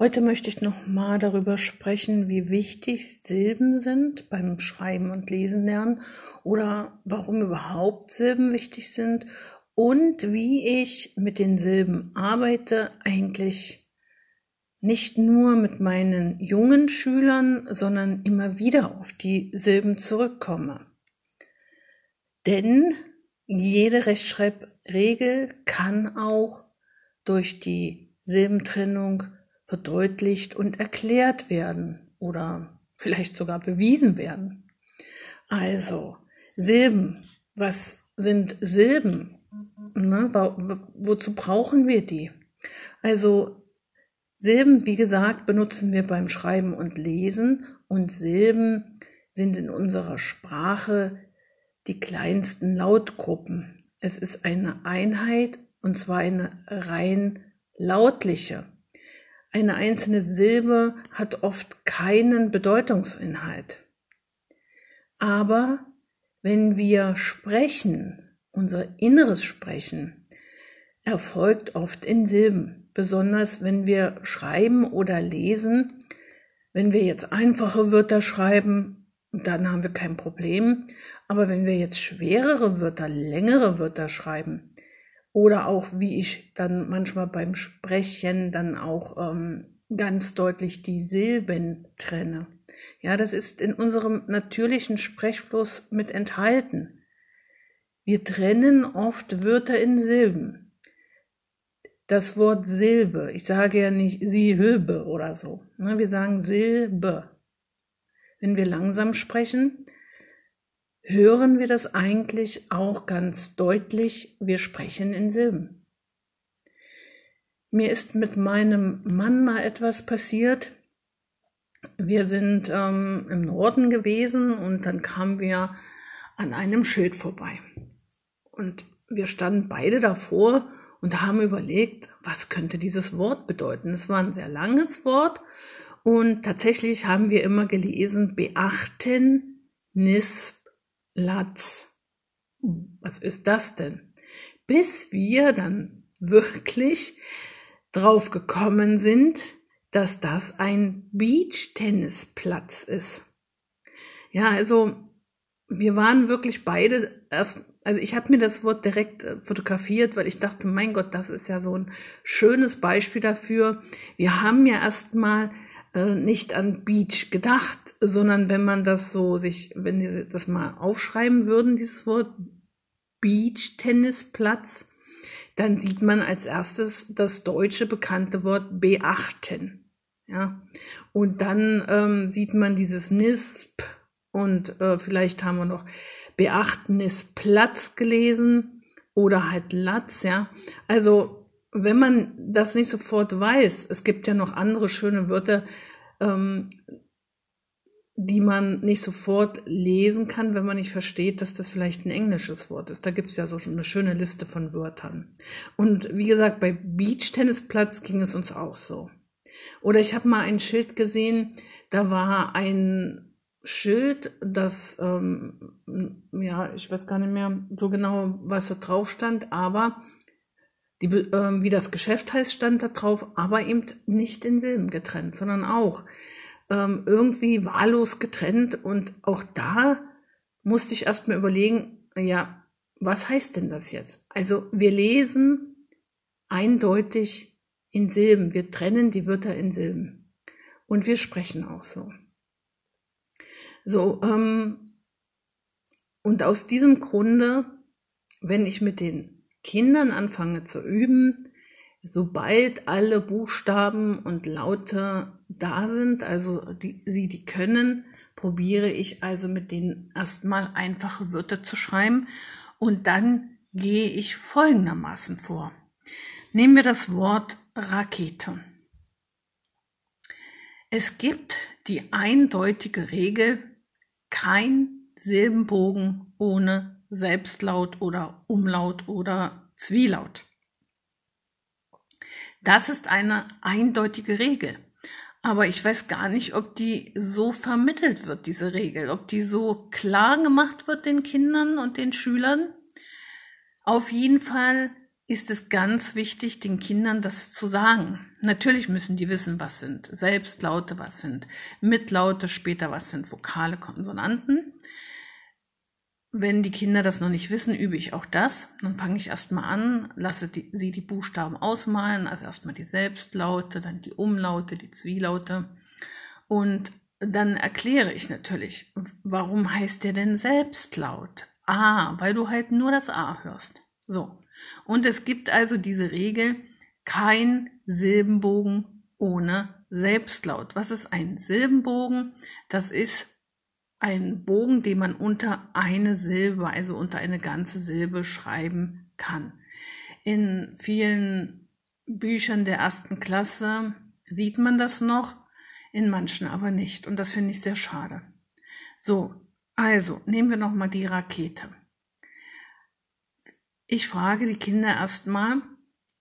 Heute möchte ich noch mal darüber sprechen, wie wichtig Silben sind beim Schreiben und Lesen lernen oder warum überhaupt Silben wichtig sind und wie ich mit den Silben arbeite, eigentlich nicht nur mit meinen jungen Schülern, sondern immer wieder auf die Silben zurückkomme. Denn jede Rechtschreibregel kann auch durch die Silbentrennung verdeutlicht und erklärt werden oder vielleicht sogar bewiesen werden. Also, Silben. Was sind Silben? Ne, wozu brauchen wir die? Also, Silben, wie gesagt, benutzen wir beim Schreiben und Lesen und Silben sind in unserer Sprache die kleinsten Lautgruppen. Es ist eine Einheit und zwar eine rein lautliche. Eine einzelne Silbe hat oft keinen Bedeutungsinhalt. Aber wenn wir sprechen, unser inneres Sprechen, erfolgt oft in Silben, besonders wenn wir schreiben oder lesen. Wenn wir jetzt einfache Wörter schreiben, dann haben wir kein Problem. Aber wenn wir jetzt schwerere Wörter, längere Wörter schreiben, oder auch, wie ich dann manchmal beim Sprechen dann auch ähm, ganz deutlich die Silben trenne. Ja, das ist in unserem natürlichen Sprechfluss mit enthalten. Wir trennen oft Wörter in Silben. Das Wort Silbe, ich sage ja nicht Silbe oder so. Ne, wir sagen Silbe. Wenn wir langsam sprechen, hören wir das eigentlich auch ganz deutlich, wir sprechen in Silben. Mir ist mit meinem Mann mal etwas passiert. Wir sind ähm, im Norden gewesen und dann kamen wir an einem Schild vorbei. Und wir standen beide davor und haben überlegt, was könnte dieses Wort bedeuten. Es war ein sehr langes Wort und tatsächlich haben wir immer gelesen, beachten, nis Latz. Was ist das denn? Bis wir dann wirklich drauf gekommen sind, dass das ein Beach-Tennisplatz ist. Ja, also wir waren wirklich beide erst, also ich habe mir das Wort direkt äh, fotografiert, weil ich dachte, mein Gott, das ist ja so ein schönes Beispiel dafür. Wir haben ja erstmal äh, nicht an Beach gedacht, sondern wenn man das so sich, wenn Sie das mal aufschreiben würden, dieses Wort Beach Tennisplatz, dann sieht man als erstes das deutsche bekannte Wort beachten. Ja, und dann ähm, sieht man dieses NISP und äh, vielleicht haben wir noch Beachtnisplatz gelesen oder halt Latz, ja. Also wenn man das nicht sofort weiß, es gibt ja noch andere schöne Wörter, ähm, die man nicht sofort lesen kann, wenn man nicht versteht, dass das vielleicht ein englisches Wort ist. Da gibt es ja so eine schöne Liste von Wörtern. Und wie gesagt, bei Beach-Tennisplatz ging es uns auch so. Oder ich habe mal ein Schild gesehen, da war ein Schild, das, ähm, ja, ich weiß gar nicht mehr so genau, was da drauf stand, aber die, äh, wie das Geschäft heißt, stand da drauf, aber eben nicht in Silben getrennt, sondern auch ähm, irgendwie wahllos getrennt. Und auch da musste ich erstmal überlegen, ja, was heißt denn das jetzt? Also wir lesen eindeutig in Silben. Wir trennen die Wörter in Silben. Und wir sprechen auch so. So, ähm, und aus diesem Grunde, wenn ich mit den Kindern anfange zu üben, sobald alle Buchstaben und Laute da sind, also die, sie die können, probiere ich also mit denen erstmal einfache Wörter zu schreiben und dann gehe ich folgendermaßen vor. Nehmen wir das Wort Rakete. Es gibt die eindeutige Regel, kein Silbenbogen ohne Selbstlaut oder Umlaut oder Zwielaut. Das ist eine eindeutige Regel. Aber ich weiß gar nicht, ob die so vermittelt wird, diese Regel, ob die so klar gemacht wird den Kindern und den Schülern. Auf jeden Fall ist es ganz wichtig, den Kindern das zu sagen. Natürlich müssen die wissen, was sind Selbstlaute, was sind Mitlaute, später was sind Vokale, Konsonanten. Wenn die Kinder das noch nicht wissen, übe ich auch das. Dann fange ich erstmal an, lasse die, sie die Buchstaben ausmalen, also erstmal die Selbstlaute, dann die Umlaute, die Zwielaute. Und dann erkläre ich natürlich, warum heißt der denn Selbstlaut? Ah, weil du halt nur das A hörst. So. Und es gibt also diese Regel, kein Silbenbogen ohne Selbstlaut. Was ist ein Silbenbogen? Das ist ein Bogen, den man unter eine Silbe, also unter eine ganze Silbe schreiben kann. In vielen Büchern der ersten Klasse sieht man das noch, in manchen aber nicht. Und das finde ich sehr schade. So, also nehmen wir noch mal die Rakete. Ich frage die Kinder erstmal,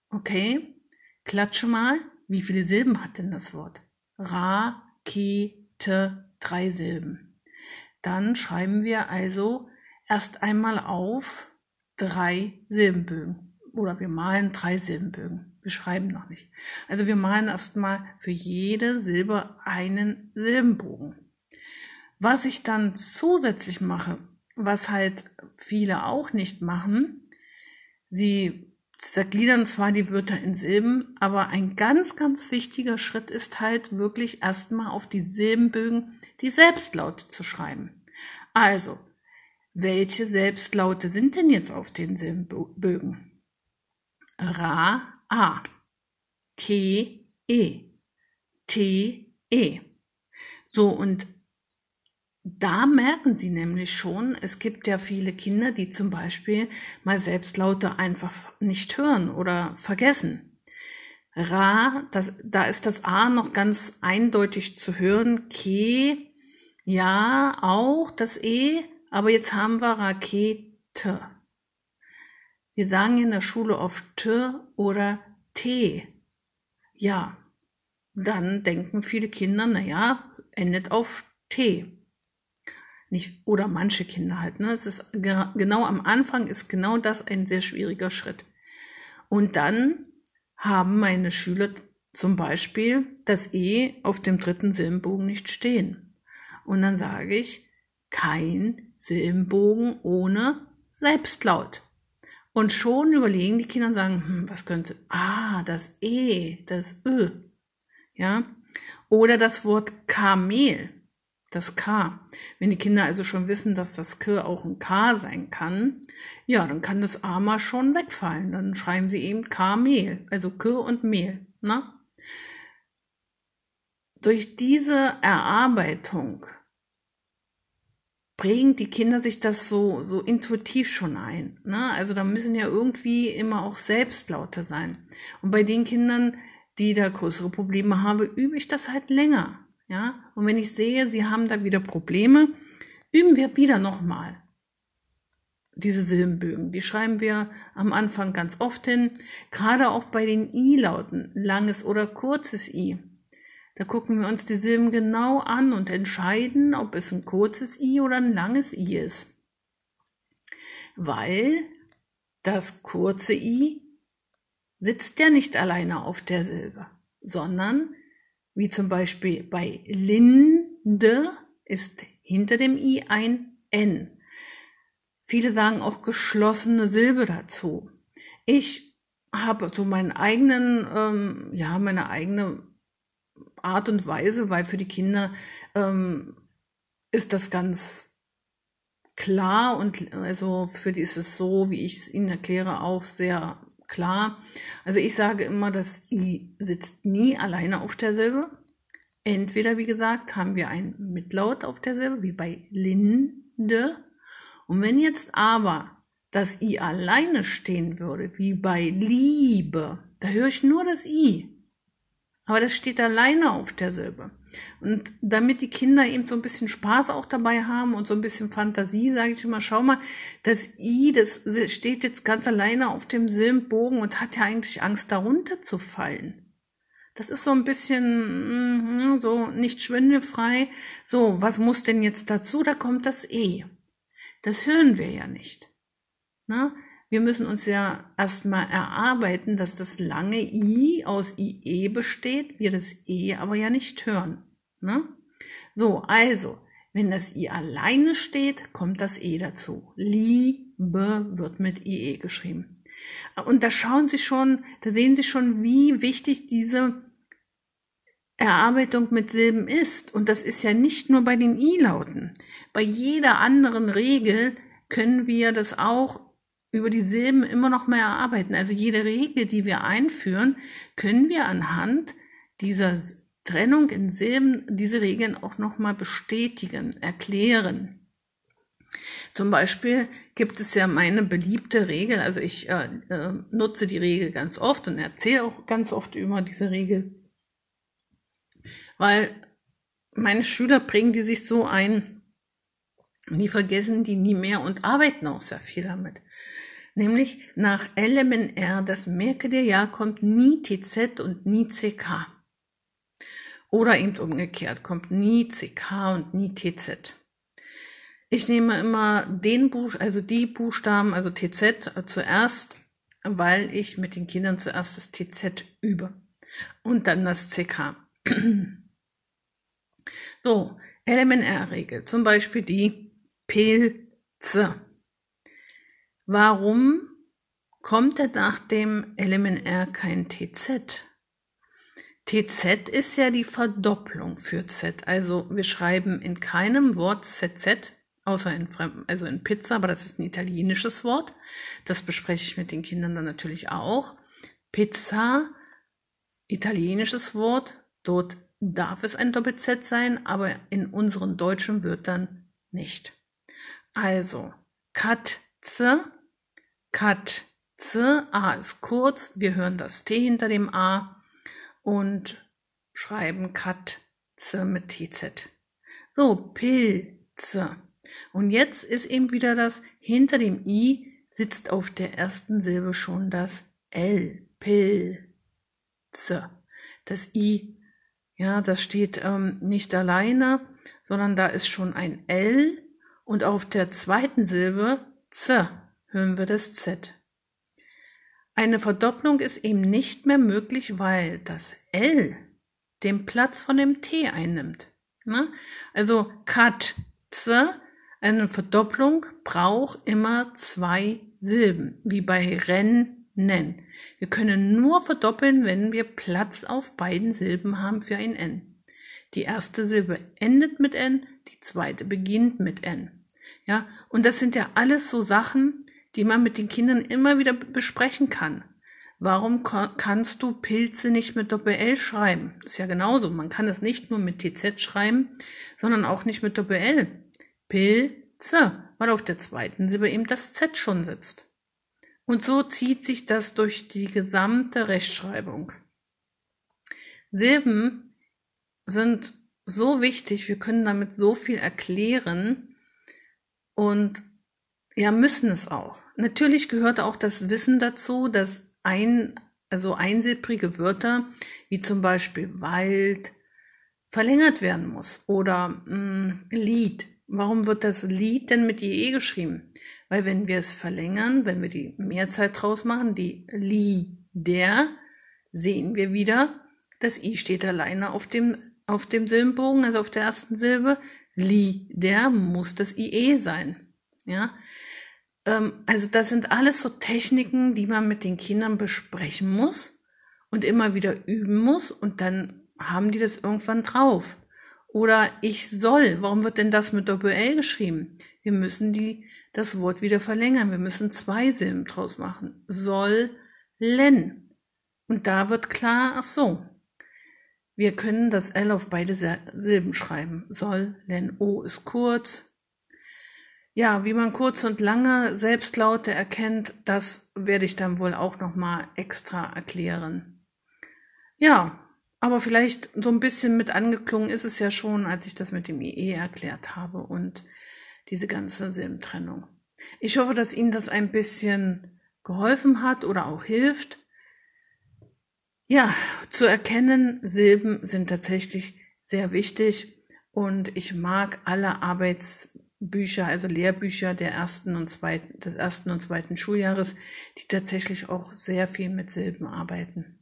okay, klatsche mal, wie viele Silben hat denn das Wort? Rakete, drei Silben. Dann schreiben wir also erst einmal auf drei Silbenbögen. Oder wir malen drei Silbenbögen. Wir schreiben noch nicht. Also wir malen erstmal für jede Silbe einen Silbenbogen. Was ich dann zusätzlich mache, was halt viele auch nicht machen, sie zergliedern zwar die Wörter in Silben, aber ein ganz, ganz wichtiger Schritt ist halt wirklich erstmal auf die Silbenbögen die Selbstlaute zu schreiben. Also, welche Selbstlaute sind denn jetzt auf den Silbenbögen? Ra, A, Ke, E, T, E. So, und da merken Sie nämlich schon, es gibt ja viele Kinder, die zum Beispiel mal Selbstlaute einfach nicht hören oder vergessen. Ra, das, da ist das A noch ganz eindeutig zu hören. Ke, ja, auch das E, aber jetzt haben wir Rakete. Wir sagen in der Schule oft T oder T. Ja, dann denken viele Kinder, na ja, endet auf T. Nicht, oder manche Kinder halt, ne? Es ist genau am Anfang ist genau das ein sehr schwieriger Schritt. Und dann haben meine Schüler zum Beispiel das E auf dem dritten Silbenbogen nicht stehen. Und dann sage ich, kein Silbenbogen ohne Selbstlaut. Und schon überlegen die Kinder und sagen, hm, was könnte, ah, das E, das Ö, ja. Oder das Wort Kamel, das K. Wenn die Kinder also schon wissen, dass das K auch ein K sein kann, ja, dann kann das A mal schon wegfallen. Dann schreiben sie eben Kamel, also K und Mehl, ne? Durch diese Erarbeitung prägen die Kinder sich das so, so intuitiv schon ein. Ne? Also da müssen ja irgendwie immer auch Selbstlaute sein. Und bei den Kindern, die da größere Probleme haben, übe ich das halt länger. Ja? Und wenn ich sehe, sie haben da wieder Probleme, üben wir wieder nochmal diese Silbenbögen. Die schreiben wir am Anfang ganz oft hin, gerade auch bei den I-Lauten, langes oder kurzes I. Da gucken wir uns die Silben genau an und entscheiden, ob es ein kurzes I oder ein langes I ist. Weil das kurze I sitzt ja nicht alleine auf der Silbe, sondern wie zum Beispiel bei Linde ist hinter dem I ein N. Viele sagen auch geschlossene Silbe dazu. Ich habe so meinen eigenen, ähm, ja, meine eigene Art und Weise, weil für die Kinder ähm, ist das ganz klar und also für die ist es so, wie ich es ihnen erkläre, auch sehr klar. Also ich sage immer, das I sitzt nie alleine auf der Silbe. Entweder, wie gesagt, haben wir ein Mitlaut auf der Silbe, wie bei Linde. Und wenn jetzt aber das I alleine stehen würde, wie bei Liebe, da höre ich nur das I. Aber das steht alleine auf der Silbe. Und damit die Kinder eben so ein bisschen Spaß auch dabei haben und so ein bisschen Fantasie, sage ich immer, schau mal, das I, das steht jetzt ganz alleine auf dem Silbenbogen und hat ja eigentlich Angst, darunter zu fallen. Das ist so ein bisschen mm, so nicht schwindelfrei. So, was muss denn jetzt dazu? Da kommt das E. Das hören wir ja nicht. Na? Wir müssen uns ja erstmal erarbeiten, dass das lange I aus IE besteht, wir das E aber ja nicht hören. Ne? So, also, wenn das I alleine steht, kommt das E dazu. Liebe wird mit IE geschrieben. Und da schauen Sie schon, da sehen Sie schon, wie wichtig diese Erarbeitung mit Silben ist. Und das ist ja nicht nur bei den I-Lauten. Bei jeder anderen Regel können wir das auch über die Silben immer noch mehr erarbeiten. Also jede Regel, die wir einführen, können wir anhand dieser Trennung in Silben diese Regeln auch nochmal bestätigen, erklären. Zum Beispiel gibt es ja meine beliebte Regel, also ich äh, äh, nutze die Regel ganz oft und erzähle auch ganz oft über diese Regel, weil meine Schüler bringen die sich so ein, die vergessen die nie mehr und arbeiten auch sehr viel damit. Nämlich nach LMNR, das merke dir ja, kommt nie TZ und nie CK. Oder eben umgekehrt, kommt nie CK und nie TZ. Ich nehme immer den Buch, also die Buchstaben, also TZ zuerst, weil ich mit den Kindern zuerst das TZ übe und dann das CK. so, LMNR-Regel, zum Beispiel die Pilze. Warum kommt denn nach dem LMNR kein TZ? TZ ist ja die Verdopplung für Z. Also wir schreiben in keinem Wort ZZ, außer in Fremden, also in Pizza, aber das ist ein italienisches Wort. Das bespreche ich mit den Kindern dann natürlich auch. Pizza, italienisches Wort, dort darf es ein Doppel-Z sein, aber in unseren deutschen Wörtern nicht. Also, Katze, Katze, A ist kurz, wir hören das T hinter dem A und schreiben Katze mit TZ. So, Pilze. Und jetzt ist eben wieder das, hinter dem I sitzt auf der ersten Silbe schon das L, Pilze. Das I, ja, das steht ähm, nicht alleine, sondern da ist schon ein L und auf der zweiten Silbe Z hören wir das Z. Eine Verdopplung ist eben nicht mehr möglich, weil das L den Platz von dem T einnimmt. Ne? Also Katze eine Verdopplung braucht immer zwei Silben, wie bei Rennen. Wir können nur verdoppeln, wenn wir Platz auf beiden Silben haben für ein N. Die erste Silbe endet mit N, die zweite beginnt mit N. Ja, und das sind ja alles so Sachen, die man mit den Kindern immer wieder besprechen kann. Warum kannst du Pilze nicht mit Doppel-L schreiben? ist ja genauso. Man kann es nicht nur mit TZ schreiben, sondern auch nicht mit Doppel-L. Pilze, weil auf der zweiten Silbe eben das Z schon sitzt. Und so zieht sich das durch die gesamte Rechtschreibung. Silben sind so wichtig, wir können damit so viel erklären und ja, müssen es auch. Natürlich gehört auch das Wissen dazu, dass ein, also einsilbrige Wörter, wie zum Beispiel Wald, verlängert werden muss oder mh, mm, Lied Warum wird das Lied denn mit IE geschrieben? Weil wenn wir es verlängern, wenn wir die Mehrzahl draus machen, die Lieder, sehen wir wieder, das I steht alleine auf dem, auf dem Silbenbogen, also auf der ersten Silbe. Lieder muss das IE sein. Ja. Ähm, also das sind alles so Techniken, die man mit den Kindern besprechen muss und immer wieder üben muss und dann haben die das irgendwann drauf. Oder ich soll. Warum wird denn das mit Doppel-L geschrieben? Wir müssen die, das Wort wieder verlängern. Wir müssen zwei Silben draus machen. Soll, len. Und da wird klar, ach so. Wir können das L auf beide Silben schreiben. Soll, len, O ist kurz. Ja, wie man kurz und lange Selbstlaute erkennt, das werde ich dann wohl auch nochmal extra erklären. Ja, aber vielleicht so ein bisschen mit angeklungen ist es ja schon, als ich das mit dem IE erklärt habe und diese ganze Silbentrennung. Ich hoffe, dass Ihnen das ein bisschen geholfen hat oder auch hilft. Ja, zu erkennen, Silben sind tatsächlich sehr wichtig und ich mag alle Arbeits Bücher, also Lehrbücher der ersten und zweiten, des ersten und zweiten Schuljahres, die tatsächlich auch sehr viel mit Silben arbeiten.